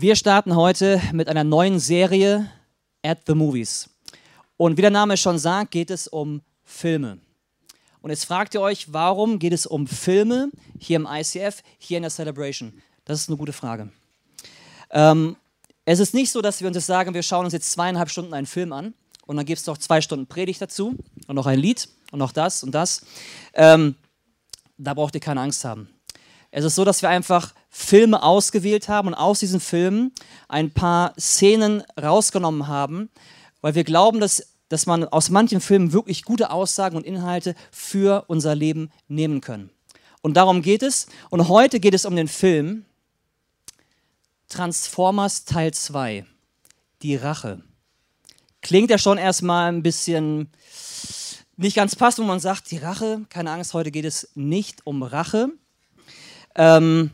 Wir starten heute mit einer neuen Serie At the Movies. Und wie der Name schon sagt, geht es um Filme. Und jetzt fragt ihr euch, warum geht es um Filme hier im ICF, hier in der Celebration? Das ist eine gute Frage. Ähm, es ist nicht so, dass wir uns jetzt sagen, wir schauen uns jetzt zweieinhalb Stunden einen Film an und dann gibt es noch zwei Stunden Predigt dazu und noch ein Lied und noch das und das. Ähm, da braucht ihr keine Angst haben. Es ist so, dass wir einfach Filme ausgewählt haben und aus diesen Filmen ein paar Szenen rausgenommen haben, weil wir glauben, dass, dass man aus manchen Filmen wirklich gute Aussagen und Inhalte für unser Leben nehmen können. Und darum geht es. Und heute geht es um den Film Transformers Teil 2, die Rache. Klingt ja schon erstmal ein bisschen nicht ganz passend, wo man sagt, die Rache, keine Angst, heute geht es nicht um Rache. Ähm,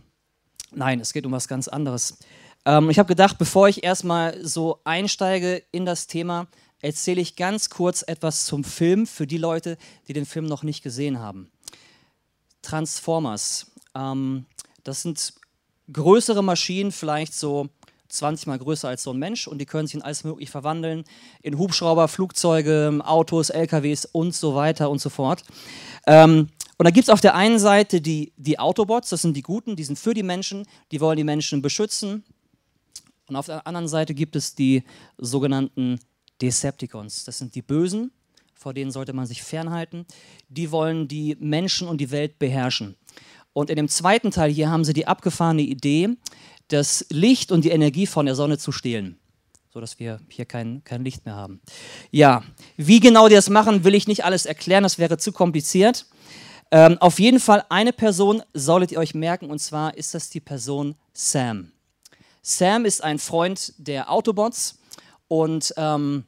nein, es geht um was ganz anderes. Ähm, ich habe gedacht, bevor ich erstmal so einsteige in das Thema, erzähle ich ganz kurz etwas zum Film für die Leute, die den Film noch nicht gesehen haben. Transformers. Ähm, das sind größere Maschinen, vielleicht so 20 mal größer als so ein Mensch und die können sich in alles mögliche verwandeln, in Hubschrauber, Flugzeuge, Autos, LKWs und so weiter und so fort. Ähm, und da gibt es auf der einen Seite die, die Autobots, das sind die Guten, die sind für die Menschen, die wollen die Menschen beschützen. Und auf der anderen Seite gibt es die sogenannten Decepticons, das sind die Bösen, vor denen sollte man sich fernhalten. Die wollen die Menschen und die Welt beherrschen. Und in dem zweiten Teil hier haben sie die abgefahrene Idee, das Licht und die Energie von der Sonne zu stehlen, sodass wir hier kein, kein Licht mehr haben. Ja, wie genau die das machen, will ich nicht alles erklären, das wäre zu kompliziert. Ähm, auf jeden Fall eine Person solltet ihr euch merken, und zwar ist das die Person Sam. Sam ist ein Freund der Autobots und ähm,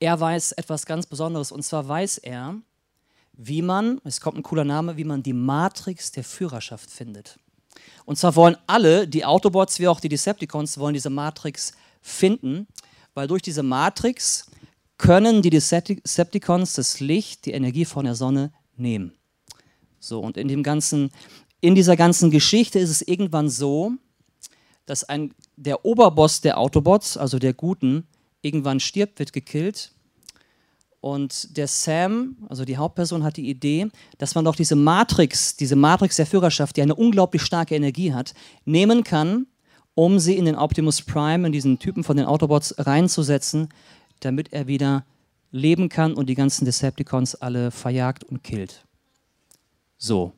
er weiß etwas ganz Besonderes, und zwar weiß er, wie man, es kommt ein cooler Name, wie man die Matrix der Führerschaft findet. Und zwar wollen alle, die Autobots wie auch die Decepticons, wollen diese Matrix finden, weil durch diese Matrix können die Decepticons das Licht, die Energie von der Sonne nehmen. So, und in, dem ganzen, in dieser ganzen Geschichte ist es irgendwann so, dass ein, der Oberboss der Autobots, also der Guten, irgendwann stirbt, wird gekillt und der Sam, also die Hauptperson, hat die Idee, dass man doch diese Matrix, diese Matrix der Führerschaft, die eine unglaublich starke Energie hat, nehmen kann, um sie in den Optimus Prime, in diesen Typen von den Autobots reinzusetzen, damit er wieder leben kann und die ganzen Decepticons alle verjagt und killt. So.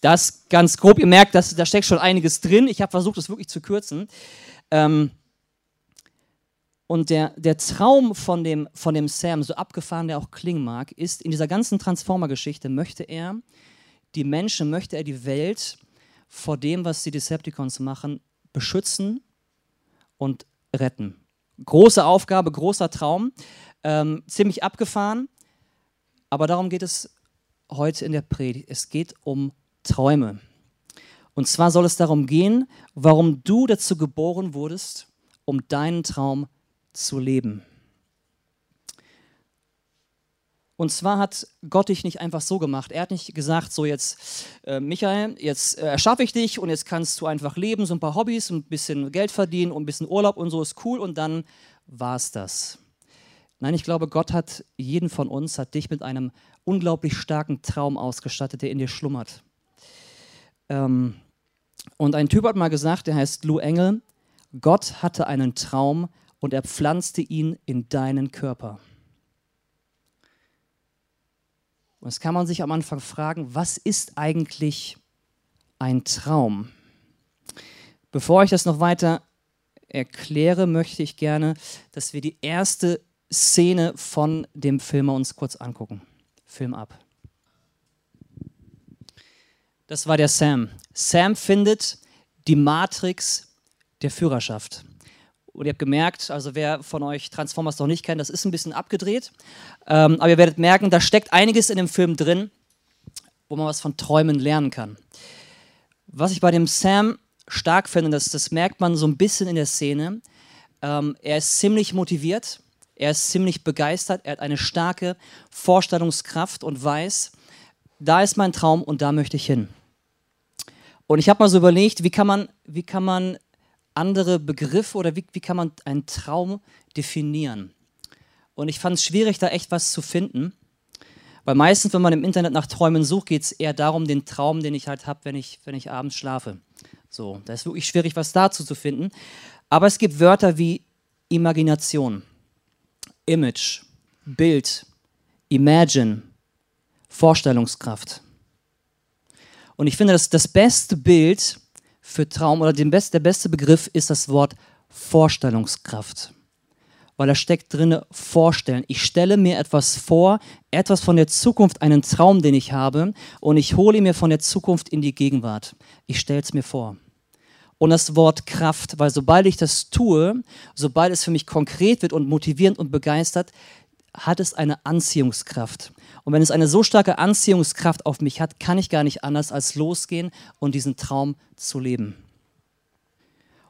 Das ganz grob, ihr merkt, dass, da steckt schon einiges drin. Ich habe versucht, das wirklich zu kürzen. Ähm, und der, der Traum von dem, von dem Sam, so abgefahren der auch klingen mag, ist, in dieser ganzen Transformer-Geschichte möchte er die Menschen, möchte er die Welt vor dem, was die Decepticons machen, beschützen und retten. Große Aufgabe, großer Traum, ähm, ziemlich abgefahren, aber darum geht es heute in der Predigt. Es geht um Träume. Und zwar soll es darum gehen, warum du dazu geboren wurdest, um deinen Traum zu leben. Und zwar hat Gott dich nicht einfach so gemacht. Er hat nicht gesagt, so jetzt, äh, Michael, jetzt äh, erschaffe ich dich und jetzt kannst du einfach leben, so ein paar Hobbys, ein bisschen Geld verdienen und ein bisschen Urlaub und so ist cool und dann war es das. Nein, ich glaube, Gott hat jeden von uns, hat dich mit einem unglaublich starken Traum ausgestattet, der in dir schlummert. Ähm, und ein Typ hat mal gesagt, der heißt Lou Engel, Gott hatte einen Traum und er pflanzte ihn in deinen Körper. Und jetzt kann man sich am Anfang fragen, was ist eigentlich ein Traum? Bevor ich das noch weiter erkläre, möchte ich gerne, dass wir die erste Szene von dem Film uns kurz angucken. Film ab. Das war der Sam. Sam findet die Matrix der Führerschaft. Und ihr habt gemerkt, also wer von euch Transformers noch nicht kennt, das ist ein bisschen abgedreht. Ähm, aber ihr werdet merken, da steckt einiges in dem Film drin, wo man was von Träumen lernen kann. Was ich bei dem Sam stark finde, das, das merkt man so ein bisschen in der Szene. Ähm, er ist ziemlich motiviert, er ist ziemlich begeistert, er hat eine starke Vorstellungskraft und weiß, da ist mein Traum und da möchte ich hin. Und ich habe mal so überlegt, wie kann man, wie kann man andere Begriffe oder wie, wie kann man einen Traum definieren? Und ich fand es schwierig, da echt was zu finden. Weil meistens, wenn man im Internet nach Träumen sucht, geht es eher darum, den Traum, den ich halt habe, wenn ich, wenn ich abends schlafe. So, da ist wirklich schwierig, was dazu zu finden. Aber es gibt Wörter wie Imagination, Image, Bild, Imagine, Vorstellungskraft. Und ich finde, dass das beste Bild für Traum oder best, der beste Begriff ist das Wort Vorstellungskraft. Weil da steckt drin Vorstellen. Ich stelle mir etwas vor, etwas von der Zukunft, einen Traum, den ich habe, und ich hole mir von der Zukunft in die Gegenwart. Ich stelle es mir vor. Und das Wort Kraft, weil sobald ich das tue, sobald es für mich konkret wird und motivierend und begeistert, hat es eine Anziehungskraft. Und wenn es eine so starke Anziehungskraft auf mich hat, kann ich gar nicht anders als losgehen und diesen Traum zu leben.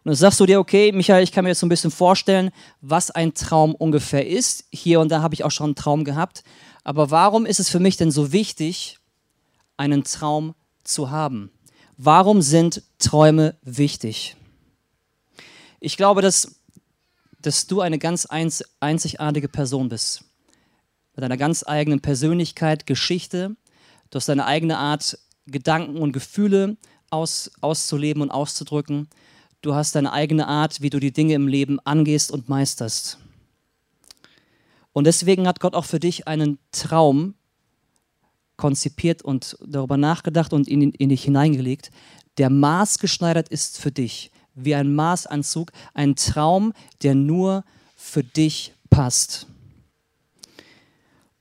Und dann sagst du dir, okay, Michael, ich kann mir jetzt so ein bisschen vorstellen, was ein Traum ungefähr ist. Hier und da habe ich auch schon einen Traum gehabt. Aber warum ist es für mich denn so wichtig, einen Traum zu haben? Warum sind Träume wichtig? Ich glaube, dass, dass du eine ganz einzigartige Person bist mit deiner ganz eigenen Persönlichkeit, Geschichte. Du hast deine eigene Art, Gedanken und Gefühle aus, auszuleben und auszudrücken. Du hast deine eigene Art, wie du die Dinge im Leben angehst und meisterst. Und deswegen hat Gott auch für dich einen Traum konzipiert und darüber nachgedacht und in, in dich hineingelegt, der maßgeschneidert ist für dich, wie ein Maßanzug, ein Traum, der nur für dich passt.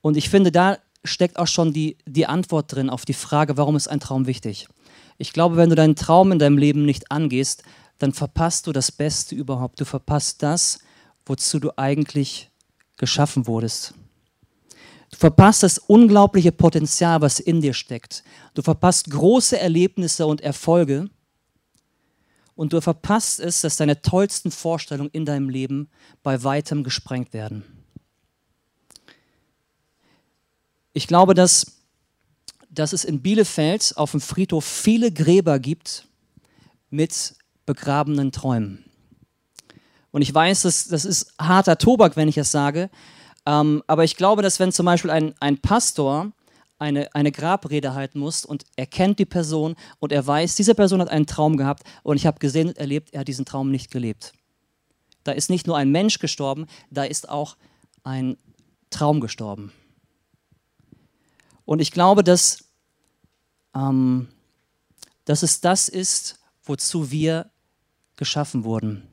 Und ich finde, da steckt auch schon die, die Antwort drin auf die Frage, warum ist ein Traum wichtig. Ich glaube, wenn du deinen Traum in deinem Leben nicht angehst, dann verpasst du das Beste überhaupt. Du verpasst das, wozu du eigentlich geschaffen wurdest. Du verpasst das unglaubliche Potenzial, was in dir steckt. Du verpasst große Erlebnisse und Erfolge. Und du verpasst es, dass deine tollsten Vorstellungen in deinem Leben bei weitem gesprengt werden. Ich glaube, dass, dass es in Bielefeld auf dem Friedhof viele Gräber gibt mit begrabenen Träumen. Und ich weiß, das, das ist harter Tobak, wenn ich es sage, ähm, aber ich glaube, dass wenn zum Beispiel ein, ein Pastor eine, eine Grabrede halten muss und er kennt die Person und er weiß, diese Person hat einen Traum gehabt und ich habe gesehen und erlebt, er hat diesen Traum nicht gelebt. Da ist nicht nur ein Mensch gestorben, da ist auch ein Traum gestorben. Und ich glaube, dass, ähm, dass es das ist, wozu wir geschaffen wurden.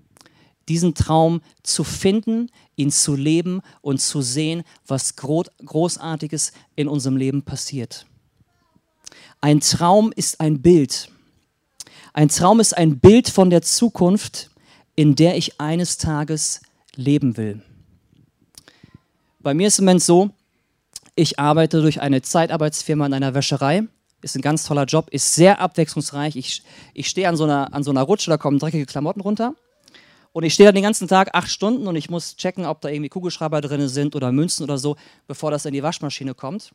Diesen Traum zu finden, ihn zu leben und zu sehen, was Großartiges in unserem Leben passiert. Ein Traum ist ein Bild. Ein Traum ist ein Bild von der Zukunft, in der ich eines Tages leben will. Bei mir ist es im Moment so, ich arbeite durch eine Zeitarbeitsfirma in einer Wäscherei. Ist ein ganz toller Job, ist sehr abwechslungsreich. Ich, ich stehe an, so an so einer Rutsche, da kommen dreckige Klamotten runter. Und ich stehe da den ganzen Tag acht Stunden und ich muss checken, ob da irgendwie Kugelschreiber drin sind oder Münzen oder so, bevor das in die Waschmaschine kommt.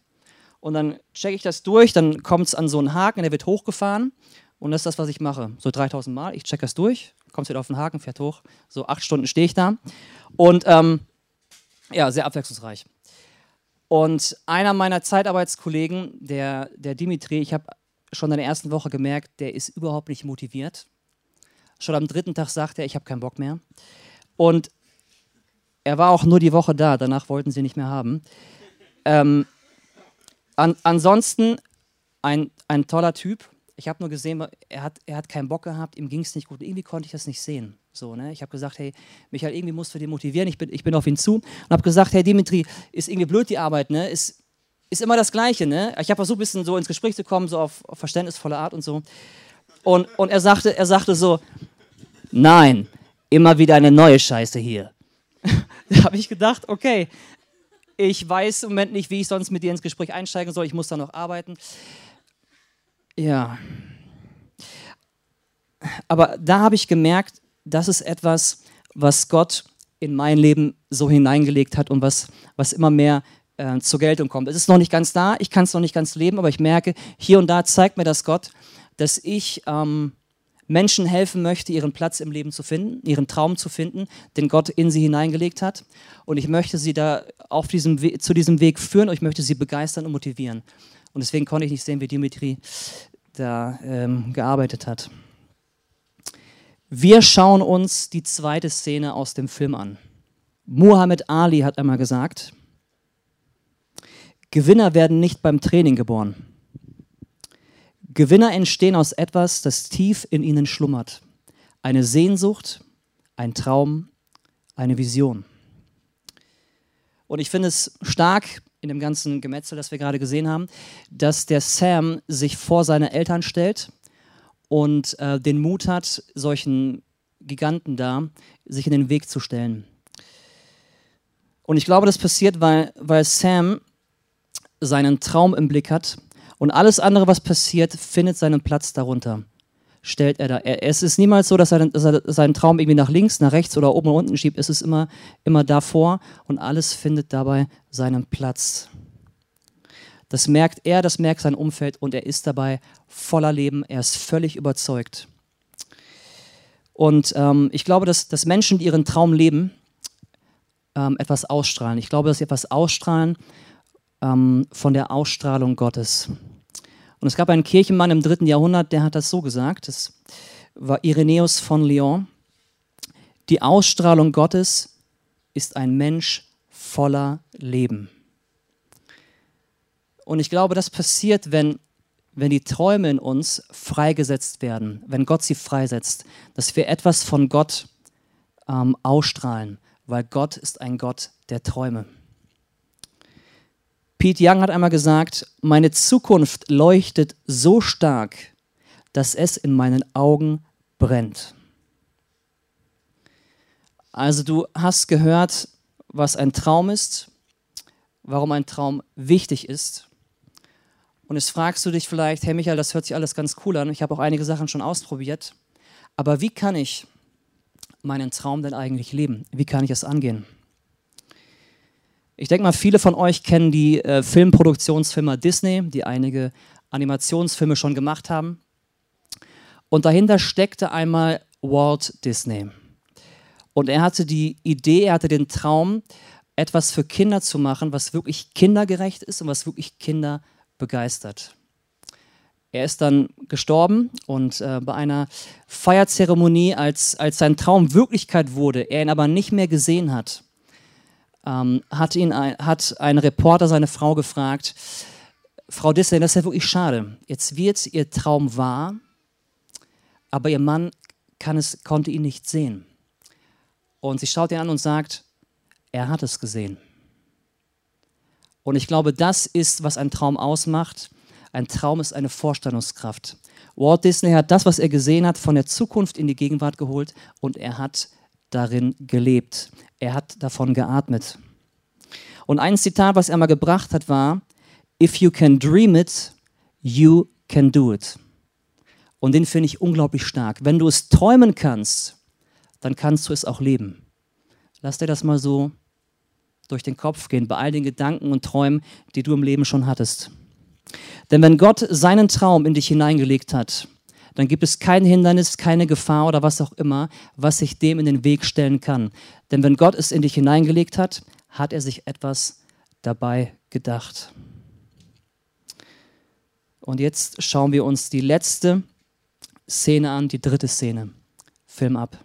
Und dann checke ich das durch, dann kommt es an so einen Haken, der wird hochgefahren. Und das ist das, was ich mache. So 3000 Mal. Ich checke das durch, kommt wieder auf den Haken, fährt hoch. So acht Stunden stehe ich da. Und ähm, ja, sehr abwechslungsreich. Und einer meiner Zeitarbeitskollegen, der, der Dimitri, ich habe schon in der ersten Woche gemerkt, der ist überhaupt nicht motiviert. Schon am dritten Tag sagt er, ich habe keinen Bock mehr. Und er war auch nur die Woche da, danach wollten sie nicht mehr haben. Ähm, an, ansonsten ein, ein toller Typ. Ich habe nur gesehen, er hat, er hat keinen Bock gehabt, ihm ging es nicht gut. Irgendwie konnte ich das nicht sehen. So, ne? Ich habe gesagt, hey, Michael, irgendwie musst du den motivieren. Ich bin, ich bin auf ihn zu und habe gesagt, hey Dimitri, ist irgendwie blöd die Arbeit, ne? Ist, ist immer das Gleiche, ne? Ich habe versucht, ein bisschen so ins Gespräch zu kommen, so auf, auf verständnisvolle Art und so. Und, und er, sagte, er sagte so, nein, immer wieder eine neue Scheiße hier. da habe ich gedacht, okay, ich weiß im Moment nicht, wie ich sonst mit dir ins Gespräch einsteigen soll. Ich muss da noch arbeiten. Ja. Aber da habe ich gemerkt, das ist etwas, was Gott in mein Leben so hineingelegt hat und was, was immer mehr äh, zur Geltung kommt. Es ist noch nicht ganz da, ich kann es noch nicht ganz leben, aber ich merke, hier und da zeigt mir das Gott, dass ich ähm, Menschen helfen möchte, ihren Platz im Leben zu finden, ihren Traum zu finden, den Gott in sie hineingelegt hat. Und ich möchte sie da auf diesem We zu diesem Weg führen und ich möchte sie begeistern und motivieren. Und deswegen konnte ich nicht sehen, wie Dimitri da ähm, gearbeitet hat. Wir schauen uns die zweite Szene aus dem Film an. Muhammad Ali hat einmal gesagt, Gewinner werden nicht beim Training geboren. Gewinner entstehen aus etwas, das tief in ihnen schlummert. Eine Sehnsucht, ein Traum, eine Vision. Und ich finde es stark in dem ganzen Gemetzel, das wir gerade gesehen haben, dass der Sam sich vor seine Eltern stellt und äh, den Mut hat, solchen Giganten da sich in den Weg zu stellen. Und ich glaube, das passiert, weil, weil Sam seinen Traum im Blick hat und alles andere, was passiert, findet seinen Platz darunter. Stellt er da. Es ist niemals so, dass er, dass er, seinen Traum irgendwie nach links, nach rechts oder oben und unten schiebt. Es ist immer, immer davor und alles findet dabei seinen Platz. Das merkt er, das merkt sein Umfeld und er ist dabei voller Leben. Er ist völlig überzeugt. Und ähm, ich glaube, dass, dass Menschen, die ihren Traum leben, ähm, etwas ausstrahlen. Ich glaube, dass sie etwas ausstrahlen, ähm, von der Ausstrahlung Gottes. Und es gab einen Kirchenmann im dritten Jahrhundert, der hat das so gesagt, das war Irenäus von Lyon. Die Ausstrahlung Gottes ist ein Mensch voller Leben. Und ich glaube, das passiert, wenn, wenn die Träume in uns freigesetzt werden, wenn Gott sie freisetzt, dass wir etwas von Gott ähm, ausstrahlen, weil Gott ist ein Gott der Träume. Pete Young hat einmal gesagt, meine Zukunft leuchtet so stark, dass es in meinen Augen brennt. Also du hast gehört, was ein Traum ist, warum ein Traum wichtig ist. Und jetzt fragst du dich vielleicht, hey Michael, das hört sich alles ganz cool an, ich habe auch einige Sachen schon ausprobiert, aber wie kann ich meinen Traum denn eigentlich leben? Wie kann ich es angehen? Ich denke mal, viele von euch kennen die äh, Filmproduktionsfirma Disney, die einige Animationsfilme schon gemacht haben. Und dahinter steckte einmal Walt Disney. Und er hatte die Idee, er hatte den Traum, etwas für Kinder zu machen, was wirklich kindergerecht ist und was wirklich Kinder begeistert. Er ist dann gestorben und äh, bei einer Feierzeremonie, als, als sein Traum Wirklichkeit wurde, er ihn aber nicht mehr gesehen hat, ähm, hat, ihn ein, hat ein Reporter seine Frau gefragt, Frau Disney, das ist ja wirklich schade. Jetzt wird ihr Traum wahr, aber ihr Mann kann es, konnte ihn nicht sehen. Und sie schaut ihn an und sagt, er hat es gesehen. Und ich glaube, das ist, was ein Traum ausmacht. Ein Traum ist eine Vorstellungskraft. Walt Disney hat das, was er gesehen hat, von der Zukunft in die Gegenwart geholt und er hat darin gelebt. Er hat davon geatmet. Und ein Zitat, was er mal gebracht hat, war, If you can dream it, you can do it. Und den finde ich unglaublich stark. Wenn du es träumen kannst, dann kannst du es auch leben. Lass dir das mal so durch den Kopf gehen, bei all den Gedanken und Träumen, die du im Leben schon hattest. Denn wenn Gott seinen Traum in dich hineingelegt hat, dann gibt es kein Hindernis, keine Gefahr oder was auch immer, was sich dem in den Weg stellen kann. Denn wenn Gott es in dich hineingelegt hat, hat er sich etwas dabei gedacht. Und jetzt schauen wir uns die letzte Szene an, die dritte Szene. Film ab.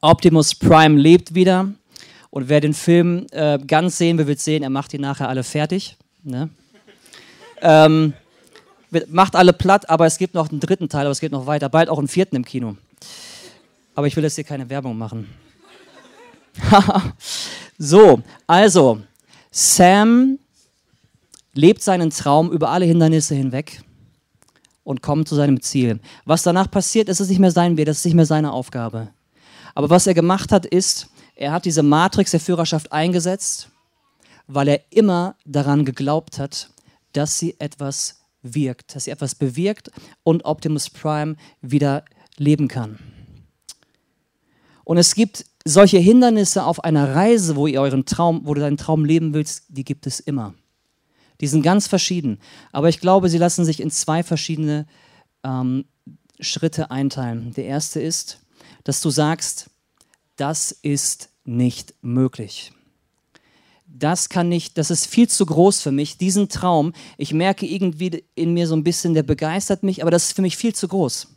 Optimus Prime lebt wieder. Und wer den Film äh, ganz sehen will, wird sehen, er macht die nachher alle fertig. Ne? ähm, macht alle platt, aber es gibt noch einen dritten Teil, aber es geht noch weiter. Bald auch einen vierten im Kino. Aber ich will jetzt hier keine Werbung machen. so, also, Sam lebt seinen Traum über alle Hindernisse hinweg und kommt zu seinem Ziel. Was danach passiert, ist es nicht mehr sein wird, das ist nicht mehr seine Aufgabe. Aber was er gemacht hat, ist, er hat diese Matrix der Führerschaft eingesetzt, weil er immer daran geglaubt hat, dass sie etwas wirkt, dass sie etwas bewirkt und Optimus Prime wieder leben kann. Und es gibt solche Hindernisse auf einer Reise, wo ihr euren Traum, wo du deinen Traum leben willst, die gibt es immer. Die sind ganz verschieden. Aber ich glaube, sie lassen sich in zwei verschiedene ähm, Schritte einteilen. Der erste ist, dass du sagst, das ist nicht möglich. Das kann nicht, das ist viel zu groß für mich, diesen Traum. Ich merke irgendwie in mir so ein bisschen, der begeistert mich, aber das ist für mich viel zu groß.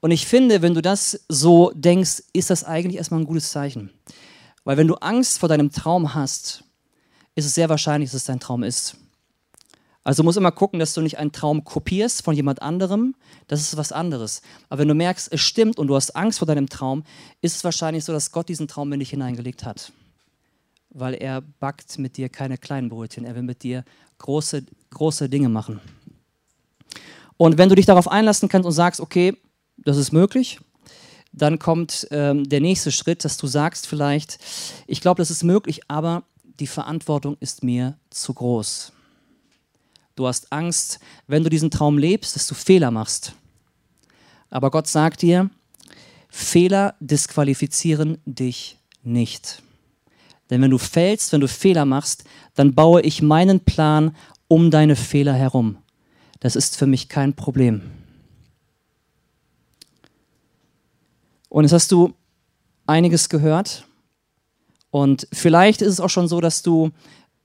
Und ich finde, wenn du das so denkst, ist das eigentlich erstmal ein gutes Zeichen. Weil wenn du Angst vor deinem Traum hast, ist es sehr wahrscheinlich, dass es dein Traum ist. Also du musst immer gucken, dass du nicht einen Traum kopierst von jemand anderem. Das ist was anderes. Aber wenn du merkst, es stimmt und du hast Angst vor deinem Traum, ist es wahrscheinlich so, dass Gott diesen Traum in dich hineingelegt hat. Weil er backt mit dir keine kleinen Brötchen. Er will mit dir große, große Dinge machen. Und wenn du dich darauf einlassen kannst und sagst, okay, das ist möglich, dann kommt ähm, der nächste Schritt, dass du sagst vielleicht, ich glaube, das ist möglich, aber die Verantwortung ist mir zu groß. Du hast Angst, wenn du diesen Traum lebst, dass du Fehler machst. Aber Gott sagt dir, Fehler disqualifizieren dich nicht. Denn wenn du fällst, wenn du Fehler machst, dann baue ich meinen Plan um deine Fehler herum. Das ist für mich kein Problem. Und jetzt hast du einiges gehört. Und vielleicht ist es auch schon so, dass du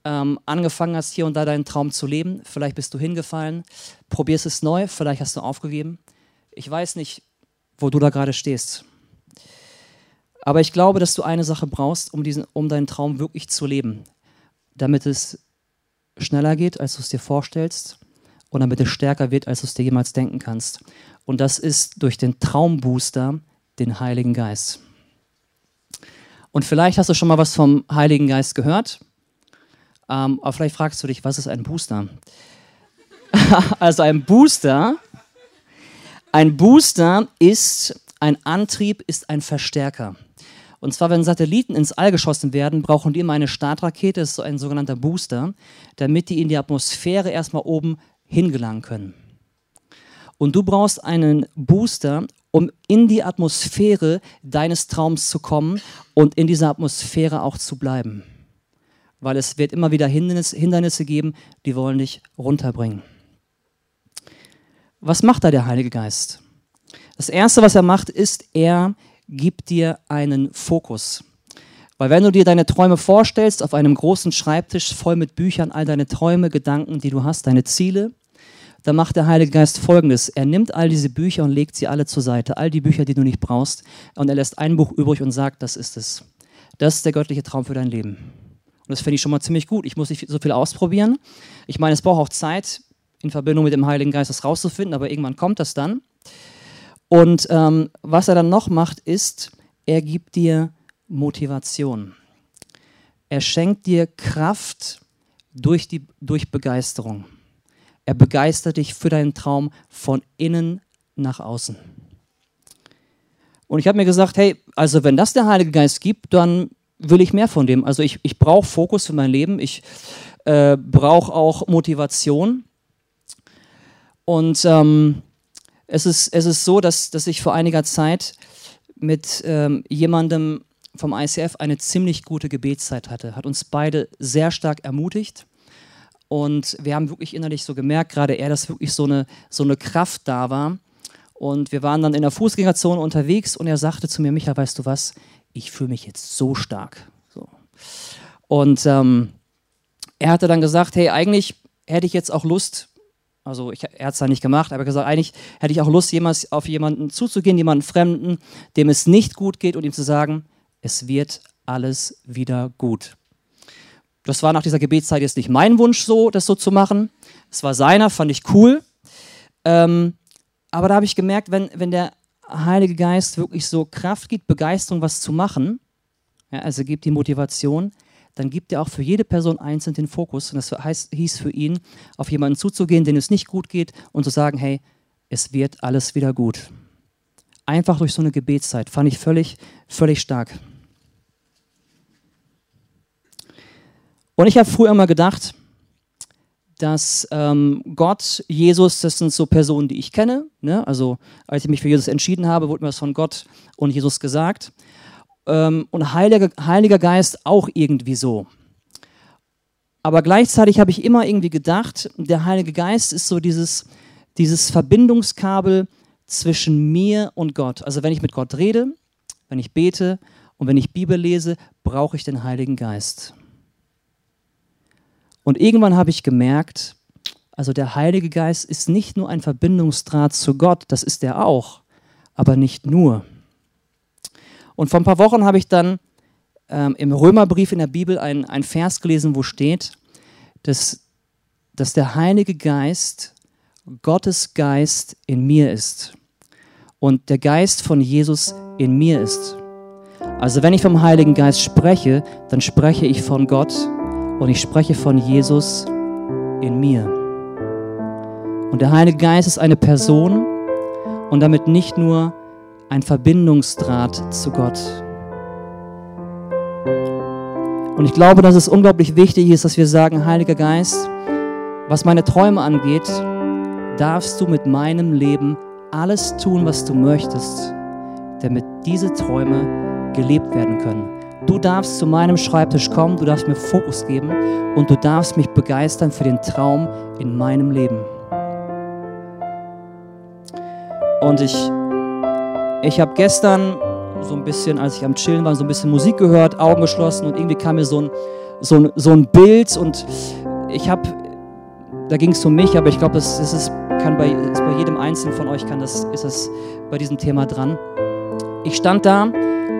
ähm, angefangen hast, hier und da deinen Traum zu leben. Vielleicht bist du hingefallen, probierst es neu, vielleicht hast du aufgegeben. Ich weiß nicht, wo du da gerade stehst. Aber ich glaube, dass du eine Sache brauchst, um, diesen, um deinen Traum wirklich zu leben. Damit es schneller geht, als du es dir vorstellst und damit es stärker wird, als du es dir jemals denken kannst. Und das ist durch den Traumbooster, den Heiligen Geist. Und vielleicht hast du schon mal was vom Heiligen Geist gehört. Ähm, aber vielleicht fragst du dich, was ist ein Booster? also ein Booster, ein Booster ist ein Antrieb, ist ein Verstärker. Und zwar, wenn Satelliten ins All geschossen werden, brauchen die immer eine Startrakete, das ist so ein sogenannter Booster, damit die in die Atmosphäre erstmal oben hingelangen können. Und du brauchst einen Booster, um in die Atmosphäre deines Traums zu kommen und in dieser Atmosphäre auch zu bleiben weil es wird immer wieder Hindernisse geben, die wollen dich runterbringen. Was macht da der Heilige Geist? Das Erste, was er macht, ist, er gibt dir einen Fokus. Weil wenn du dir deine Träume vorstellst, auf einem großen Schreibtisch voll mit Büchern, all deine Träume, Gedanken, die du hast, deine Ziele, dann macht der Heilige Geist Folgendes. Er nimmt all diese Bücher und legt sie alle zur Seite, all die Bücher, die du nicht brauchst, und er lässt ein Buch übrig und sagt, das ist es. Das ist der göttliche Traum für dein Leben. Und das finde ich schon mal ziemlich gut. Ich muss nicht so viel ausprobieren. Ich meine, es braucht auch Zeit, in Verbindung mit dem Heiligen Geist das rauszufinden, aber irgendwann kommt das dann. Und ähm, was er dann noch macht, ist, er gibt dir Motivation. Er schenkt dir Kraft durch, die, durch Begeisterung. Er begeistert dich für deinen Traum von innen nach außen. Und ich habe mir gesagt, hey, also wenn das der Heilige Geist gibt, dann will ich mehr von dem. Also ich, ich brauche Fokus für mein Leben, ich äh, brauche auch Motivation. Und ähm, es, ist, es ist so, dass, dass ich vor einiger Zeit mit ähm, jemandem vom ICF eine ziemlich gute Gebetszeit hatte. Hat uns beide sehr stark ermutigt. Und wir haben wirklich innerlich so gemerkt, gerade er, dass wirklich so eine, so eine Kraft da war. Und wir waren dann in der Fußgängerzone unterwegs und er sagte zu mir, Micha, weißt du was, ich fühle mich jetzt so stark. So. Und ähm, er hatte dann gesagt, hey, eigentlich hätte ich jetzt auch Lust, also ich, er hat es dann nicht gemacht, aber gesagt, eigentlich hätte ich auch Lust, jemals auf jemanden zuzugehen, jemanden Fremden, dem es nicht gut geht und ihm zu sagen, es wird alles wieder gut. Das war nach dieser Gebetszeit jetzt nicht mein Wunsch, so das so zu machen. Es war seiner, fand ich cool. Ähm, aber da habe ich gemerkt, wenn, wenn der Heilige Geist wirklich so Kraft gibt, Begeisterung, was zu machen, ja, also gibt die Motivation, dann gibt er auch für jede Person einzeln den Fokus. Und das heißt, hieß für ihn, auf jemanden zuzugehen, den es nicht gut geht und zu sagen, hey, es wird alles wieder gut. Einfach durch so eine Gebetszeit fand ich völlig, völlig stark. Und ich habe früher immer gedacht, dass ähm, Gott, Jesus, das sind so Personen, die ich kenne. Ne? Also als ich mich für Jesus entschieden habe, wurde mir das von Gott und Jesus gesagt. Ähm, und Heiliger, Heiliger Geist auch irgendwie so. Aber gleichzeitig habe ich immer irgendwie gedacht, der Heilige Geist ist so dieses, dieses Verbindungskabel zwischen mir und Gott. Also wenn ich mit Gott rede, wenn ich bete und wenn ich Bibel lese, brauche ich den Heiligen Geist. Und irgendwann habe ich gemerkt, also der Heilige Geist ist nicht nur ein Verbindungsdraht zu Gott, das ist er auch, aber nicht nur. Und vor ein paar Wochen habe ich dann ähm, im Römerbrief in der Bibel einen Vers gelesen, wo steht, dass, dass der Heilige Geist Gottes Geist in mir ist und der Geist von Jesus in mir ist. Also wenn ich vom Heiligen Geist spreche, dann spreche ich von Gott und ich spreche von Jesus in mir. Und der Heilige Geist ist eine Person und damit nicht nur ein Verbindungsdraht zu Gott. Und ich glaube, dass es unglaublich wichtig ist, dass wir sagen, Heiliger Geist, was meine Träume angeht, darfst du mit meinem Leben alles tun, was du möchtest, damit diese Träume gelebt werden können. Du darfst zu meinem Schreibtisch kommen, du darfst mir Fokus geben und du darfst mich begeistern für den Traum in meinem Leben. Und ich, ich habe gestern so ein bisschen, als ich am Chillen war, so ein bisschen Musik gehört, Augen geschlossen und irgendwie kam mir so ein, so ein, so ein Bild und ich habe, da ging es um mich, aber ich glaube, das, das ist, kann bei, ist bei jedem Einzelnen von euch kann das, ist es bei diesem Thema dran. Ich stand da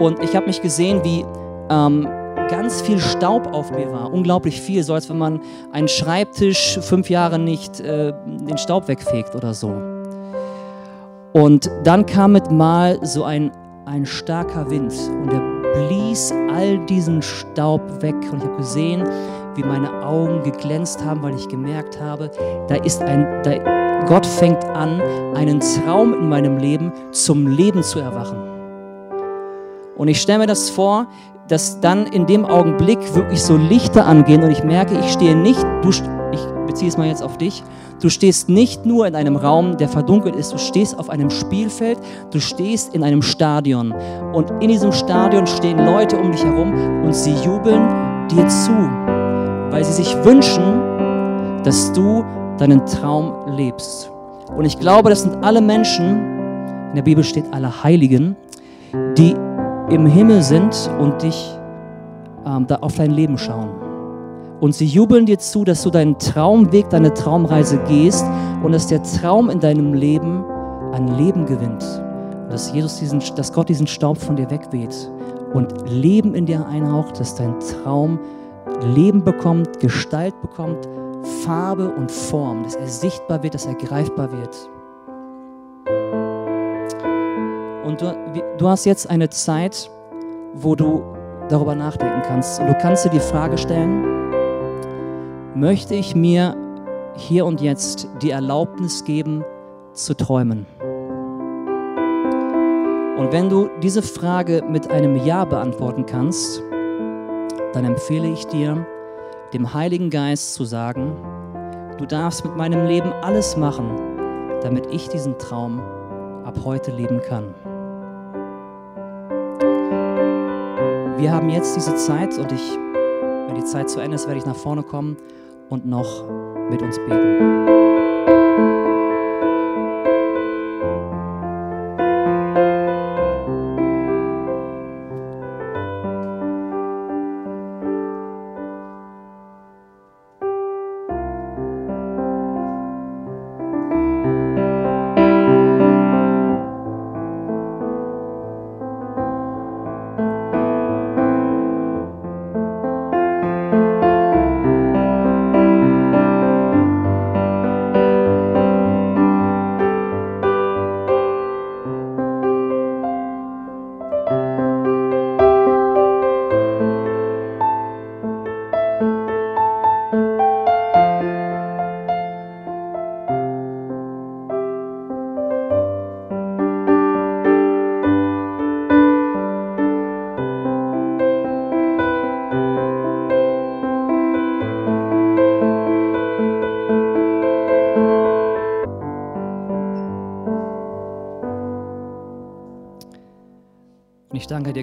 und ich habe mich gesehen, wie ähm, ganz viel Staub auf mir war. Unglaublich viel, so als wenn man einen Schreibtisch fünf Jahre nicht äh, den Staub wegfegt oder so. Und dann kam mit mal so ein ein starker Wind und er blies all diesen Staub weg. Und ich habe gesehen, wie meine Augen geglänzt haben, weil ich gemerkt habe, da ist ein, da, Gott fängt an, einen Traum in meinem Leben zum Leben zu erwachen. Und ich stelle mir das vor, dass dann in dem Augenblick wirklich so Lichter angehen und ich merke, ich stehe nicht, du, ich beziehe es mal jetzt auf dich, Du stehst nicht nur in einem Raum, der verdunkelt ist, du stehst auf einem Spielfeld, du stehst in einem Stadion. Und in diesem Stadion stehen Leute um dich herum und sie jubeln dir zu, weil sie sich wünschen, dass du deinen Traum lebst. Und ich glaube, das sind alle Menschen, in der Bibel steht alle Heiligen, die im Himmel sind und dich ähm, da auf dein Leben schauen. Und sie jubeln dir zu, dass du deinen Traumweg, deine Traumreise gehst und dass der Traum in deinem Leben an Leben gewinnt. Dass, Jesus diesen, dass Gott diesen Staub von dir wegweht und Leben in dir einhaucht, dass dein Traum Leben bekommt, Gestalt bekommt, Farbe und Form, dass er sichtbar wird, dass er greifbar wird. Und du, du hast jetzt eine Zeit, wo du darüber nachdenken kannst. Und du kannst dir die Frage stellen, möchte ich mir hier und jetzt die Erlaubnis geben, zu träumen. Und wenn du diese Frage mit einem Ja beantworten kannst, dann empfehle ich dir, dem Heiligen Geist zu sagen, du darfst mit meinem Leben alles machen, damit ich diesen Traum ab heute leben kann. Wir haben jetzt diese Zeit und ich, wenn die Zeit zu Ende ist, werde ich nach vorne kommen und noch mit uns beten.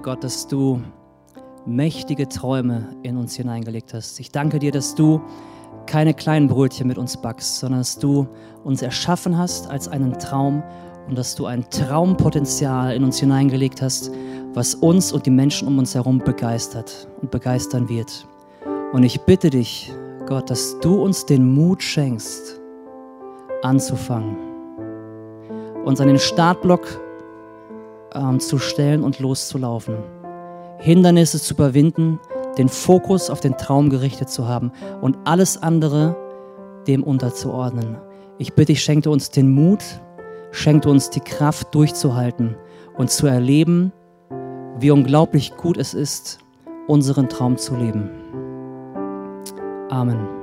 Gott, dass du mächtige Träume in uns hineingelegt hast. Ich danke dir, dass du keine kleinen Brötchen mit uns backst, sondern dass du uns erschaffen hast als einen Traum und dass du ein Traumpotenzial in uns hineingelegt hast, was uns und die Menschen um uns herum begeistert und begeistern wird. Und ich bitte dich, Gott, dass du uns den Mut schenkst, anzufangen, uns an den Startblock ähm, zu stellen und loszulaufen, Hindernisse zu überwinden, den Fokus auf den Traum gerichtet zu haben und alles andere dem unterzuordnen. Ich bitte dich, schenke uns den Mut, schenke uns die Kraft durchzuhalten und zu erleben, wie unglaublich gut es ist, unseren Traum zu leben. Amen.